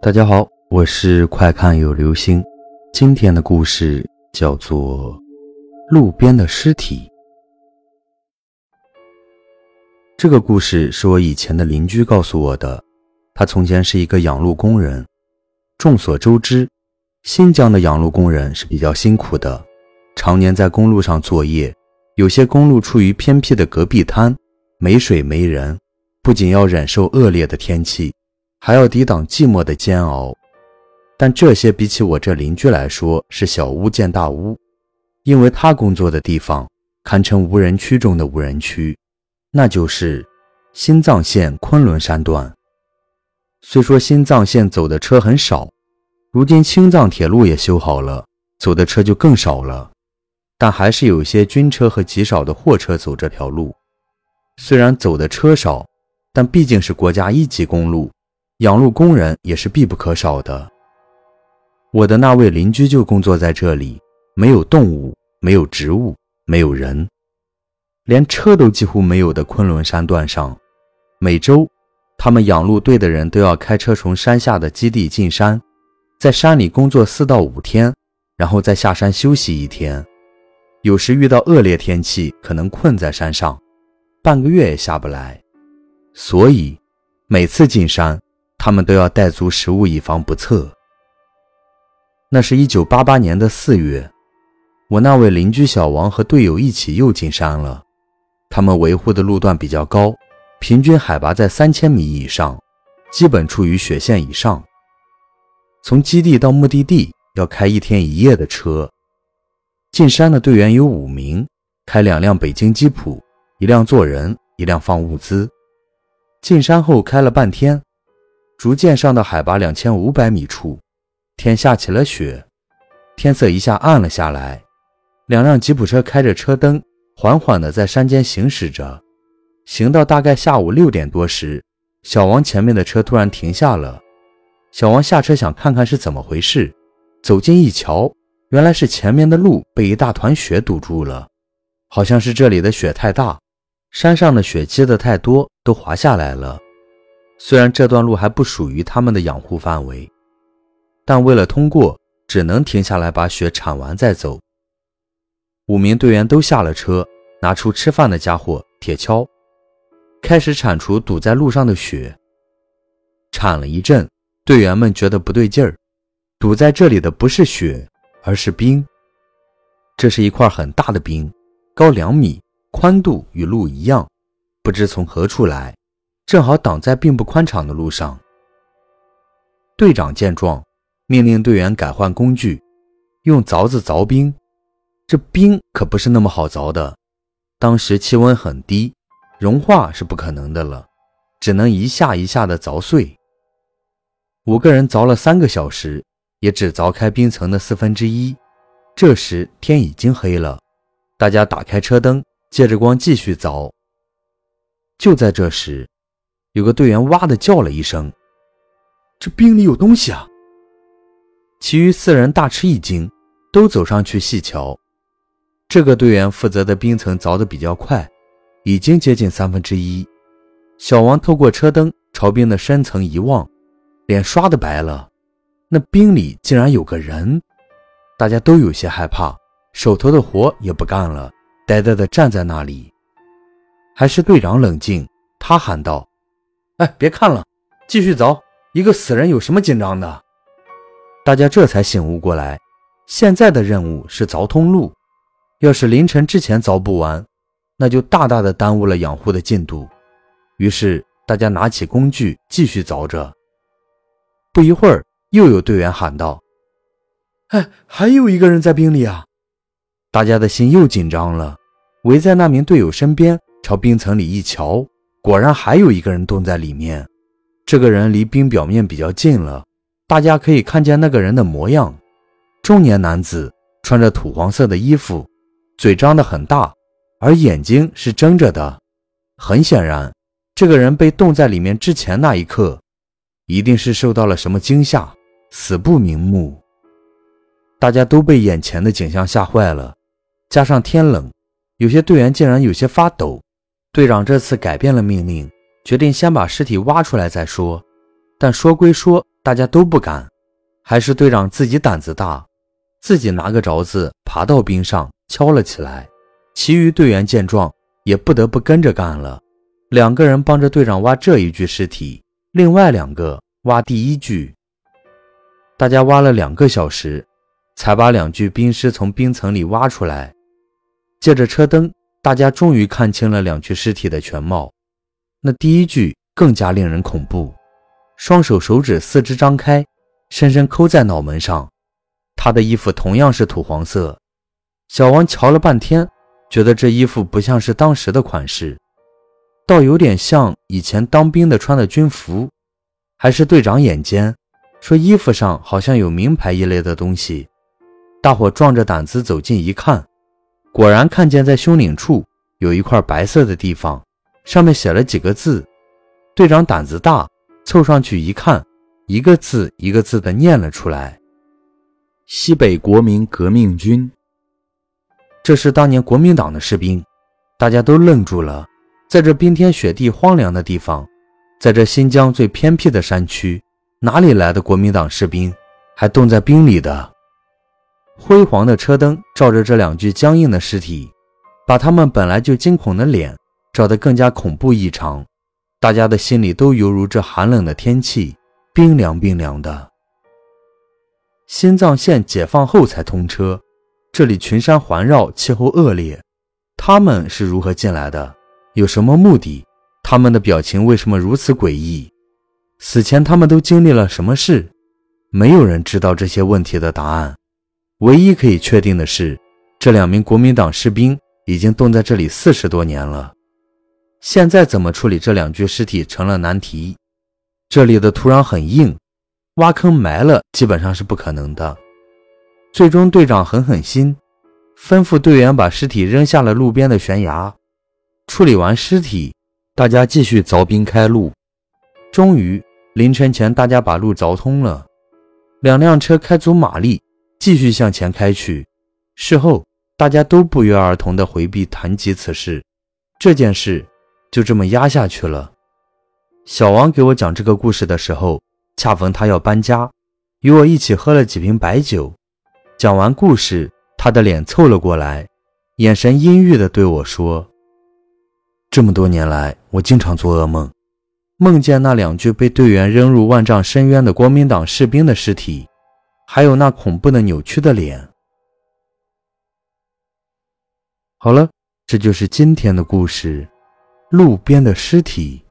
大家好，我是快看有流星。今天的故事叫做《路边的尸体》。这个故事是我以前的邻居告诉我的。他从前是一个养路工人。众所周知，新疆的养路工人是比较辛苦的，常年在公路上作业。有些公路处于偏僻的戈壁滩，没水没人，不仅要忍受恶劣的天气。还要抵挡寂寞的煎熬，但这些比起我这邻居来说是小巫见大巫，因为他工作的地方堪称无人区中的无人区，那就是新藏线昆仑山段。虽说新藏线走的车很少，如今青藏铁路也修好了，走的车就更少了，但还是有些军车和极少的货车走这条路。虽然走的车少，但毕竟是国家一级公路。养路工人也是必不可少的。我的那位邻居就工作在这里，没有动物，没有植物，没有人，连车都几乎没有的昆仑山段上，每周，他们养路队的人都要开车从山下的基地进山，在山里工作四到五天，然后再下山休息一天。有时遇到恶劣天气，可能困在山上，半个月也下不来。所以，每次进山。他们都要带足食物，以防不测。那是一九八八年的四月，我那位邻居小王和队友一起又进山了。他们维护的路段比较高，平均海拔在三千米以上，基本处于雪线以上。从基地到目的地要开一天一夜的车。进山的队员有五名，开两辆北京吉普，一辆坐人，一辆放物资。进山后开了半天。逐渐上到海拔两千五百米处，天下起了雪，天色一下暗了下来。两辆吉普车开着车灯，缓缓地在山间行驶着。行到大概下午六点多时，小王前面的车突然停下了。小王下车想看看是怎么回事，走近一瞧，原来是前面的路被一大团雪堵住了，好像是这里的雪太大，山上的雪积得太多，都滑下来了。虽然这段路还不属于他们的养护范围，但为了通过，只能停下来把雪铲完再走。五名队员都下了车，拿出吃饭的家伙铁锹，开始铲除堵在路上的雪。铲了一阵，队员们觉得不对劲儿，堵在这里的不是雪，而是冰。这是一块很大的冰，高两米，宽度与路一样，不知从何处来。正好挡在并不宽敞的路上。队长见状，命令队员改换工具，用凿子凿冰。这冰可不是那么好凿的，当时气温很低，融化是不可能的了，只能一下一下的凿碎。五个人凿了三个小时，也只凿开冰层的四分之一。这时天已经黑了，大家打开车灯，借着光继续凿。就在这时。有个队员哇的叫了一声：“这冰里有东西啊！”其余四人大吃一惊，都走上去细瞧。这个队员负责的冰层凿得比较快，已经接近三分之一。小王透过车灯朝冰的深层一望，脸刷的白了。那冰里竟然有个人！大家都有些害怕，手头的活也不干了，呆呆的站在那里。还是队长冷静，他喊道。哎，别看了，继续凿。一个死人有什么紧张的？大家这才醒悟过来，现在的任务是凿通路。要是凌晨之前凿不完，那就大大的耽误了养护的进度。于是大家拿起工具继续凿着。不一会儿，又有队员喊道：“哎，还有一个人在冰里啊！”大家的心又紧张了，围在那名队友身边，朝冰层里一瞧。果然还有一个人冻在里面，这个人离冰表面比较近了，大家可以看见那个人的模样。中年男子穿着土黄色的衣服，嘴张得很大，而眼睛是睁着的。很显然，这个人被冻在里面之前那一刻，一定是受到了什么惊吓，死不瞑目。大家都被眼前的景象吓坏了，加上天冷，有些队员竟然有些发抖。队长这次改变了命令，决定先把尸体挖出来再说。但说归说，大家都不敢，还是队长自己胆子大，自己拿个凿子爬到冰上敲了起来。其余队员见状，也不得不跟着干了。两个人帮着队长挖这一具尸体，另外两个挖第一具。大家挖了两个小时，才把两具冰尸从冰层里挖出来。借着车灯，大家终于看清了两具尸体的全貌。那第一具更加令人恐怖，双手手指四肢张开，深深抠在脑门上。他的衣服同样是土黄色。小王瞧了半天。觉得这衣服不像是当时的款式，倒有点像以前当兵的穿的军服。还是队长眼尖，说衣服上好像有名牌一类的东西。大伙壮着胆子走近一看，果然看见在胸领处有一块白色的地方，上面写了几个字。队长胆子大，凑上去一看，一个字一个字的念了出来：“西北国民革命军。”这是当年国民党的士兵，大家都愣住了。在这冰天雪地、荒凉的地方，在这新疆最偏僻的山区，哪里来的国民党士兵，还冻在冰里的？辉煌的车灯照着这两具僵硬的尸体，把他们本来就惊恐的脸照得更加恐怖异常。大家的心里都犹如这寒冷的天气，冰凉冰凉的。新藏线解放后才通车。这里群山环绕，气候恶劣。他们是如何进来的？有什么目的？他们的表情为什么如此诡异？死前他们都经历了什么事？没有人知道这些问题的答案。唯一可以确定的是，这两名国民党士兵已经冻在这里四十多年了。现在怎么处理这两具尸体成了难题。这里的土壤很硬，挖坑埋了基本上是不可能的。最终，队长狠狠心，吩咐队员把尸体扔下了路边的悬崖。处理完尸体，大家继续凿冰开路。终于，凌晨前，大家把路凿通了。两辆车开足马力，继续向前开去。事后，大家都不约而同地回避谈及此事。这件事就这么压下去了。小王给我讲这个故事的时候，恰逢他要搬家，与我一起喝了几瓶白酒。讲完故事，他的脸凑了过来，眼神阴郁地对我说：“这么多年来，我经常做噩梦，梦见那两具被队员扔入万丈深渊的国民党士兵的尸体，还有那恐怖的扭曲的脸。”好了，这就是今天的故事，《路边的尸体》。